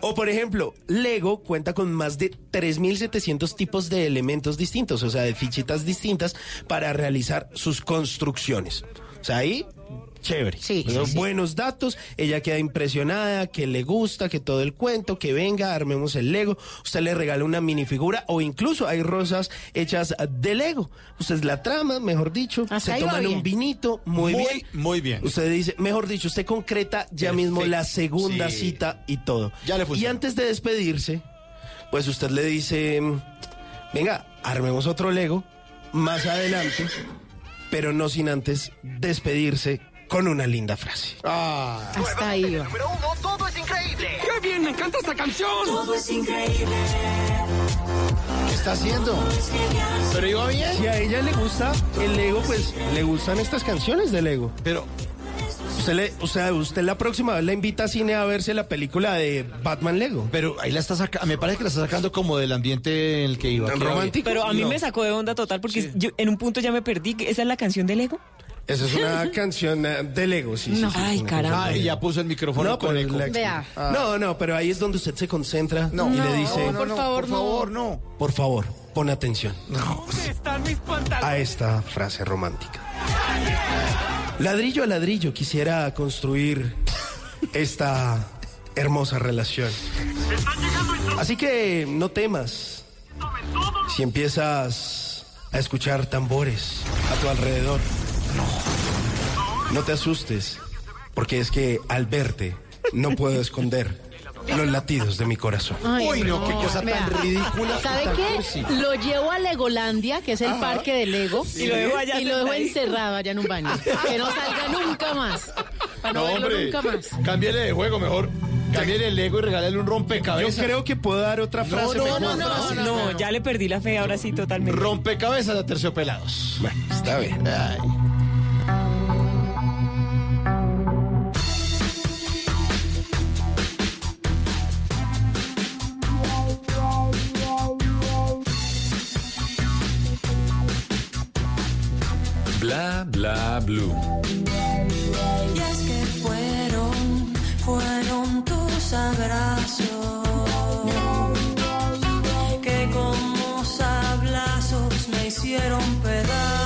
O por ejemplo, Lego cuenta con más de 3.700 tipos de elementos distintos, o sea, de fichitas distintas para realizar sus construcciones. O sea, ahí, chévere.
Sí, sí,
Son
sí.
Buenos datos, ella queda impresionada, que le gusta, que todo el cuento, que venga, armemos el Lego. Usted le regala una minifigura o incluso hay rosas hechas de Lego. Usted la trama, mejor dicho,
Hasta
se toman un vinito, muy,
Muy,
bien.
muy bien.
Usted dice, mejor dicho, usted concreta ya mismo la segunda
Sí.
cita y todo.
Ya le
y antes de despedirse, pues usted le dice, venga, armemos otro Lego más adelante, pero no sin antes despedirse con una linda frase.
Ah,
Hasta ahí va.
¡Qué bien! ¡Me encanta esta canción!
¿qué está haciendo? Pero iba bien.
Si a ella le gusta el Lego, pues le gustan estas canciones de Lego.
Pero,
Usted, le, o sea, usted la próxima vez la invita a cine a verse la película de Batman Lego.
pero ahí la está sacando, me parece que la está sacando como del ambiente en el que iba.
¿Tan
que iba
romántico?
Pero a mí
No.
me sacó de onda total porque yo en un punto ya me perdí. ¿Esa es la canción de Lego?
Esa es una canción eh, de Lego, sí,
No.
sí,
Ay, caramba.
Ah, ya puso el micrófono
No,
con eco.
Vea.
No, no, pero ahí es donde usted se concentra
No,
y
no,
le dice,
no,
por
no,
favor,
por
no.
favor, no.
por favor, pon atención
¿Dónde están mis pantalones?
a esta frase romántica. Ladrillo a ladrillo quisiera construir esta hermosa relación. Así que no temas si empiezas a escuchar tambores a tu alrededor. No te asustes, porque es que al verte no puedo esconder los latidos de mi corazón.
Ay,
Uy, no, qué cosa tan ridícula.
¿Sabe
tan
qué?
cursi.
Lo llevo a Legolandia, que es el parque de Lego.
Y lo dejo allá
Y lo dejo encerrado allá en un baño. Que no salga nunca más. Para no, verlo nunca más.
cámbiale de juego mejor. Cámbiale el Lego y regálale un
Yo
rompecabezas.
creo que puedo dar otra frase.
no, no, no,
no,
No, ya le perdí la fe ahora sí totalmente.
Rompecabezas a terciopelados.
Bueno, está bien.
Ay.
Bla bla blue.
Y es que fueron, fueron tus abrazos que como sablazos me hicieron pedazos.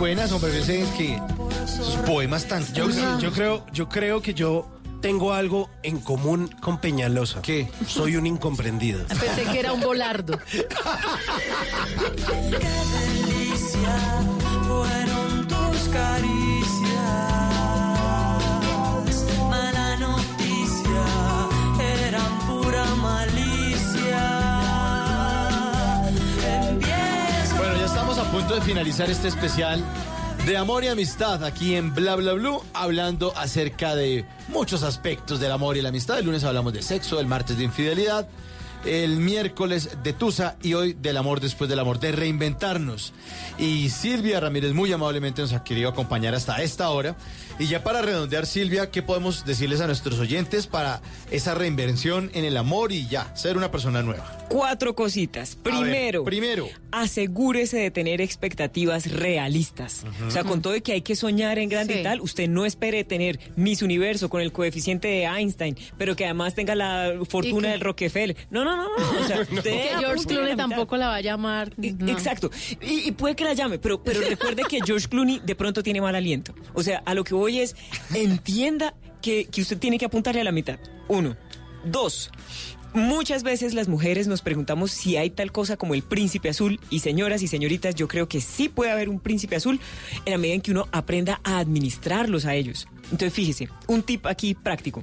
Buenas, hombre, veces que sus poemas tan
Yo, creo, yo creo que yo tengo algo en común con Peñalosa.
¿Qué?
Soy un incomprendido.
Pensé que era un volardo.
Qué delicia fueron tus caricias.
Punto de finalizar este especial de amor y amistad aquí en Bla Bla Blue, hablando acerca de muchos aspectos del amor y la amistad. El lunes hablamos de sexo, el martes de infidelidad. El miércoles de Tusa y hoy del amor después del amor, de reinventarnos. Y Silvia Ramírez muy amablemente nos ha querido acompañar hasta esta hora. Y ya para redondear, Silvia, ¿qué podemos decirles a nuestros oyentes para esa reinvención en el amor y ya, ser una persona nueva?
Cuatro cositas.
ver,
Primero,
primero.
asegúrese de tener expectativas realistas. O sea, con todo de que hay que soñar en grande
Sí.
y tal, usted no espere tener Miss Universo con el coeficiente de Einstein, pero que además tenga la fortuna del Rockefeller. No, no, no, no. O sea, usted
Que George Clooney
la
tampoco la va a llamar. No.
Exacto. Y, y puede que la llame, pero, pero recuerde que George Clooney de pronto tiene mal aliento. O sea, a lo que voy es, entienda que, que usted tiene que apuntarle a la mitad. Uno. Dos. Muchas veces las mujeres nos preguntamos si hay tal cosa como el príncipe azul y señoras y señoritas, yo creo que sí puede haber un príncipe azul en la medida en que uno aprenda a administrarlos a ellos. Entonces fíjese, un tip aquí práctico.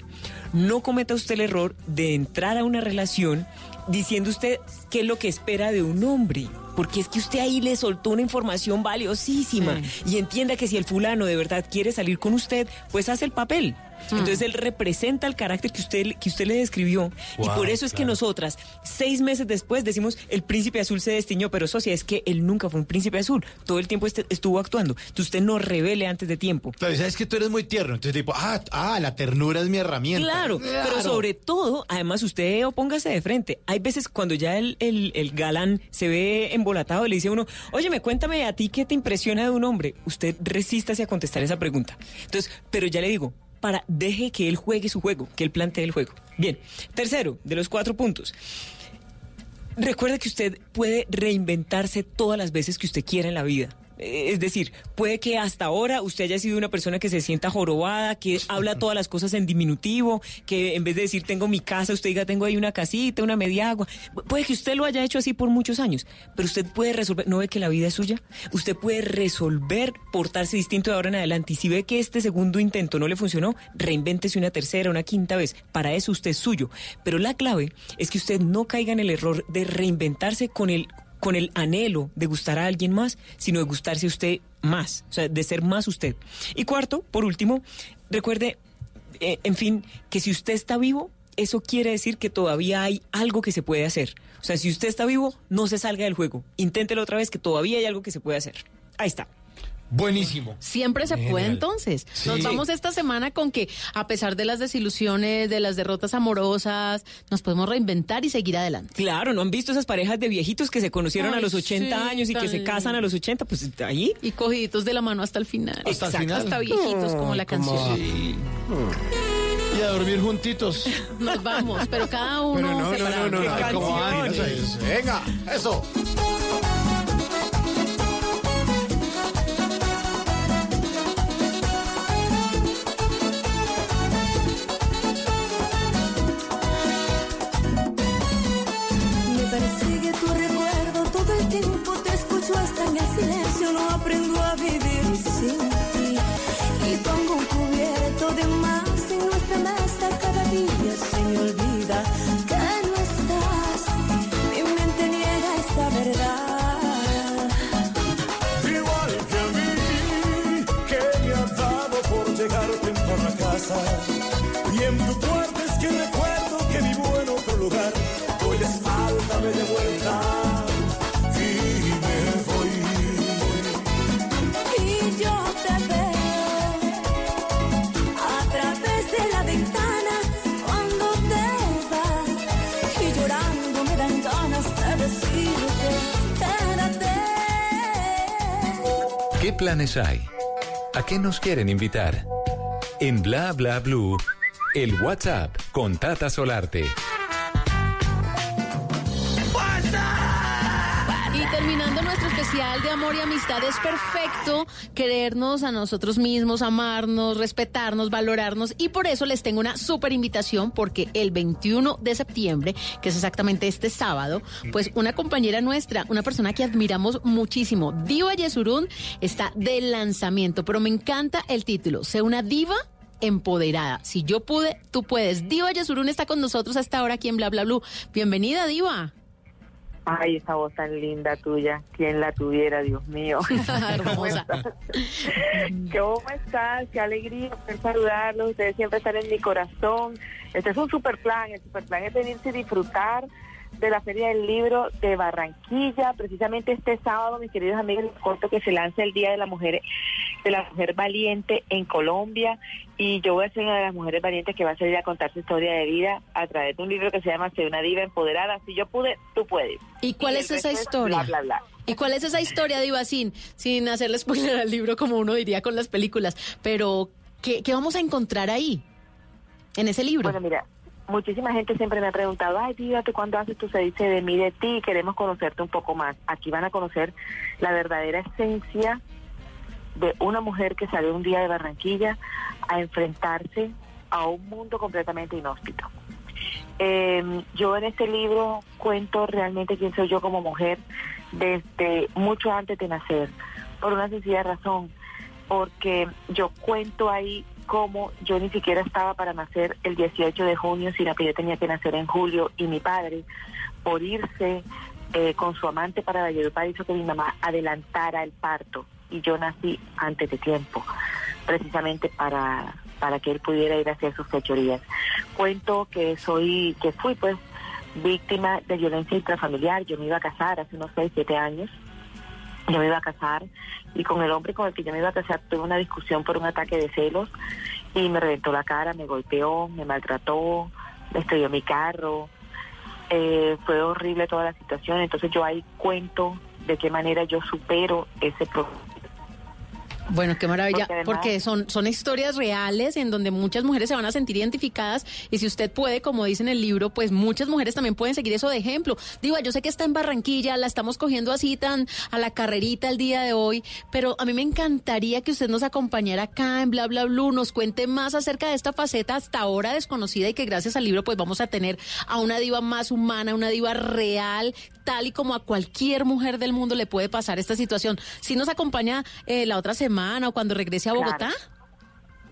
No cometa usted el error de entrar a una relación diciendo usted qué es lo que espera de un hombre. Porque es que usted ahí le soltó una información valiosísima. Y entienda que si el fulano de verdad quiere salir con usted, pues hace el papel. Entonces él representa el carácter que usted, que usted le describió. y por eso es que nosotras, seis meses después, decimos el príncipe azul se destiñó. Pero socia, es que él nunca fue un príncipe azul. Todo el tiempo este- estuvo actuando. Entonces usted no revele antes de tiempo.
Claro, sabes que tú eres muy tierno. Entonces, tipo, ah, ah, la ternura es mi herramienta.
Claro, pero sobre todo, además, usted opóngase de frente. Hay veces cuando ya el, el- el galán se ve embolatado y le dice a uno, oye, me cuéntame a ti qué te impresiona de un hombre. Usted resístase a contestar esa pregunta. Entonces, pero ya le digo, para deje que él juegue su juego, que él plantee el juego. Bien, tercero, de los cuatro puntos. Recuerde que usted puede reinventarse todas las veces que usted quiera en la vida. Eh, Es decir, puede que hasta ahora usted haya sido una persona que se sienta jorobada, que habla todas las cosas en diminutivo, que en vez de decir tengo mi casa, usted diga tengo ahí una casita, una media agua. Pu- Puede que usted lo haya hecho así por muchos años, pero usted puede resolver, ¿no ve que la vida es suya? Usted puede resolver portarse distinto de ahora en adelante. Y si ve que este segundo intento no le funcionó, reinvéntese una tercera, una quinta vez. Para eso usted es suyo. Pero la clave es que usted no caiga en el error de reinventarse con el con el anhelo de gustar a alguien más, sino de gustarse usted más, o sea, de ser más usted. Y cuarto, por último, recuerde, eh, en fin, que si usted está vivo, eso quiere decir que todavía hay algo que se puede hacer. O sea, si usted está vivo, no se salga del juego. Inténtelo otra vez, que todavía hay algo que se puede hacer. Ahí está.
Buenísimo.
Siempre se puede entonces.
Sí.
Nos vamos esta semana con que a pesar de las desilusiones, de las derrotas amorosas, nos podemos reinventar y seguir adelante.
Claro, ¿no han visto esas parejas de viejitos que se conocieron
Ay,
a los 80
sí,
años y que se casan a los 80? Pues ahí.
Y cogiditos de la mano hasta el final.
Hasta el
Exacto,
final.
Hasta viejitos como la canción.
Sí. Y a dormir juntitos.
Nos vamos, pero cada uno
Pero no, no,
separado.
no, no.
Me
casa. Y en tu cuarto es que recuerdo que vivo en otro lugar. Doy la espalda, me de vuelta y me voy.
Y yo te veo a través de la ventana cuando te vas. Y llorando me dan ganas de decirte, quédate.
¿Qué planes hay? ¿A qué nos quieren invitar? En Bla Bla Blue, el WhatsApp con Tata Solarte.
De amor y amistad, es perfecto querernos a nosotros mismos, amarnos, respetarnos, valorarnos. Y por eso les tengo una súper invitación, porque el 21 de septiembre, que es exactamente este sábado, pues una compañera nuestra, una persona que admiramos muchísimo, Diva Yesurún, está de lanzamiento. Pero me encanta el título, Sé una diva empoderada. Si yo pude, tú puedes. Diva Yesurún está con nosotros hasta ahora aquí en Bla Bla Blue. Bienvenida, Diva.
Ay, esa voz tan linda tuya. ¿Quién la tuviera, Dios mío?
Hermosa.
¿Cómo estás? Qué alegría poder saludarlos. Ustedes siempre están en mi corazón. Este es un super plan. El super plan es venirse y disfrutar de la Feria del Libro de Barranquilla. Precisamente este sábado, mis queridos amigos, les cuento que se lanza el Día de la Mujer de la Mujer Valiente en Colombia y yo voy a ser una de las mujeres valientes que va a salir a contar su historia de vida a través de un libro que se llama Ser una diva empoderada. Si yo pude, tú puedes.
¿Y cuál es esa historia?
Bla, bla, bla.
¿Y cuál es esa historia, Diva, sin, sin hacerle spoiler al libro, como uno diría con las películas? Pero, ¿qué, qué vamos a encontrar ahí, en ese libro?
Bueno, mira, muchísima gente siempre me ha preguntado, ay, Diva, ¿tú cuándo haces tu se dice de mí, de ti? Queremos conocerte un poco más. Aquí van a conocer la verdadera esencia de una mujer que salió un día de Barranquilla a enfrentarse a un mundo completamente inhóspito. Eh, yo en este libro cuento realmente quién soy yo como mujer desde mucho antes de nacer, por una sencilla razón, porque yo cuento ahí cómo yo ni siquiera estaba para nacer el 18 de junio, sino que yo tenía que nacer en julio y mi padre, por irse eh, con su amante para Valledupar, hizo que mi mamá adelantara el parto y yo nací antes de tiempo, precisamente para, para que él pudiera ir a hacer sus fechorías. Cuento que soy, que fui pues víctima de violencia intrafamiliar, yo me iba a casar hace unos 6, 7 años, yo me iba a casar y con el hombre con el que yo me iba a casar tuve una discusión por un ataque de celos y me reventó la cara, me golpeó, me maltrató, me estrelló mi carro, eh, fue horrible toda la situación, entonces yo ahí cuento de qué manera yo supero ese problema.
Bueno, qué maravilla,
Porque además-
porque son, son historias reales en donde muchas mujeres se van a sentir identificadas y si usted puede, como dice en el libro, pues muchas mujeres también pueden seguir eso de ejemplo. Digo, yo sé que está en Barranquilla, la estamos cogiendo así tan a la carrerita el día de hoy, pero a mí me encantaría que usted nos acompañara acá en Bla Bla Blue, nos cuente más acerca de esta faceta hasta ahora desconocida y que gracias al libro pues vamos a tener a una diva más humana, una diva real, tal y como a cualquier mujer del mundo le puede pasar esta situación. Si nos acompaña eh, la otra semana o cuando regrese a
Claro.
Bogotá.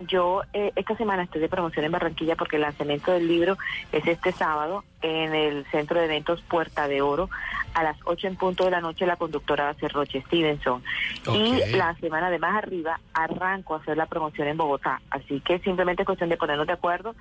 Yo eh, esta semana estoy de promoción en Barranquilla porque el lanzamiento del libro es este sábado en el Centro de Eventos Puerta de Oro. A las 8 en punto de la noche la conductora va a ser Roche Stevenson. Y la semana de más arriba arranco a hacer la promoción en Bogotá. Así que simplemente es cuestión de ponernos de acuerdo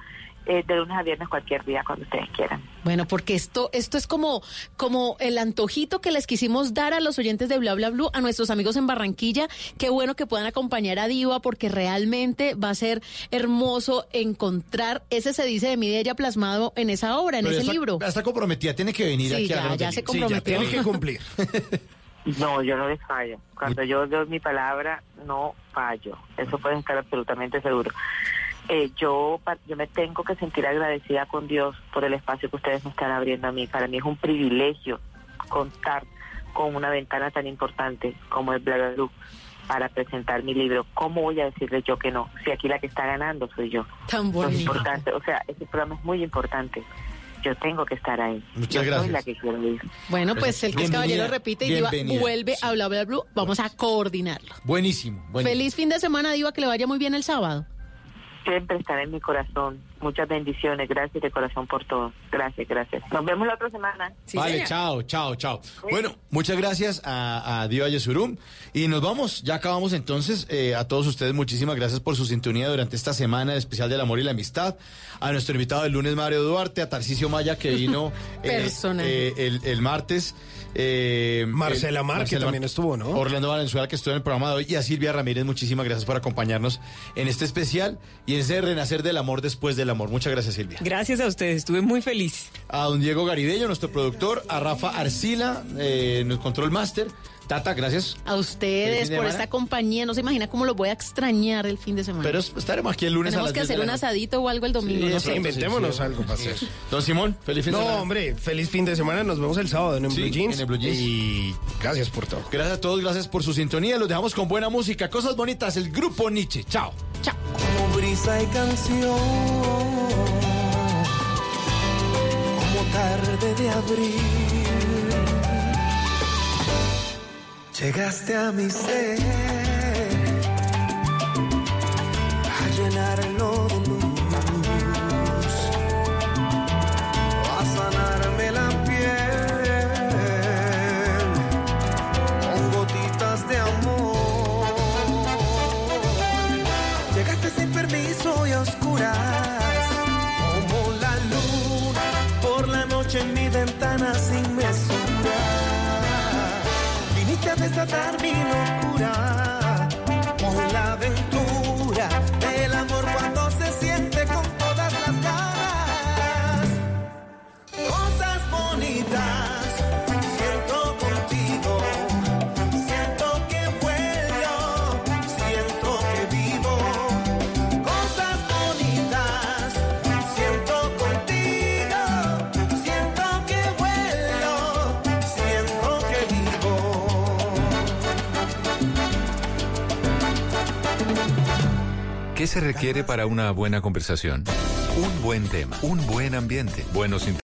eh, de lunes a viernes cualquier día cuando ustedes quieran.
Bueno, porque esto, esto es como, como el antojito que les quisimos dar a los oyentes de Bla Bla Blue, a nuestros amigos en Barranquilla. Qué bueno que puedan acompañar a Diva, porque realmente va a ser hermoso encontrar ese se dice de mí de ella plasmado en esa obra, en
Pero
ese
está-
libro.
Está comprometida, tiene que venir
Sí,
aquí
ya, se
libro.
Sí, ya
comprometió.
tiene que cumplir.
No, yo no les fallo. Cuando yo doy mi palabra, no fallo. Eso pueden estar absolutamente seguros. Eh, yo, yo me tengo que sentir agradecida con Dios por el espacio que ustedes me están abriendo a mí. Para mí es un privilegio contar con una ventana tan importante como el Bla Bla Blue para presentar mi libro. ¿Cómo voy a decirle yo que no? Si aquí la que está ganando soy yo.
Tan
es
bonito.
importante. O sea, ese programa es muy importante. Yo tengo que estar ahí.
Muchas
yo
gracias.
soy la que quiero ir.
Bueno, pues el que es caballero repite y Diva vuelve a Bla Bla Blue. Vamos a coordinarlo.
Buenísimo, buenísimo.
Feliz fin de semana, Diva, que le vaya muy bien el sábado.
Siempre estará en mi corazón. Muchas bendiciones. Gracias de corazón por todo. Gracias, gracias. Nos vemos la otra semana.
vale, chao, chao, chao. Bueno, muchas gracias a, a Diva Yesurum. Y nos vamos, ya acabamos entonces. Eh, a todos ustedes, muchísimas gracias por su sintonía durante esta semana especial del amor y la amistad. A nuestro invitado del lunes, Mario Duarte, a Tarcisio Maya, que vino eh, eh, el, el martes. eh,
Marcela
el-
Mar, que
Marcela
también
Mar-
estuvo, ¿no?
Orlando Valenzuela, que estuvo en el programa de hoy. Y a Silvia Ramírez, muchísimas gracias por acompañarnos en este especial y en ese renacer del amor después del amor. Muchas gracias, Silvia.
Gracias a ustedes, estuve muy feliz.
A don Diego Garibello, nuestro productor, a Rafa Arcila, eh, nos control master. Tata, gracias.
A ustedes
de
por esta compañía. No se imagina cómo los voy a extrañar el fin de semana.
Pero estaremos aquí el lunes
Tenemos
a las
que
10 de
hacer
la
un
noche.
asadito o algo el domingo.
Sí,
no sé.
Inventémonos
sí.
algo para hacer.
Don Simón, feliz fin de
No,
semana.
hombre, feliz fin de semana. Nos vemos el sábado en, el
Sí,
Blue Jeans.
en el Blue Jeans.
Y gracias por todo.
Gracias a todos, gracias por su sintonía. Los dejamos con buena música, cosas bonitas, el grupo Nietzsche. Chao.
como brisa y canción, como tarde de abril. Llegaste a mi ser, a llenarlo de luz, a sanarme la piel. Con gotitas de amor. Llegaste sin permiso y a oscuras,
termino. se requiere para una buena conversación? Un buen tema, un buen ambiente, buenos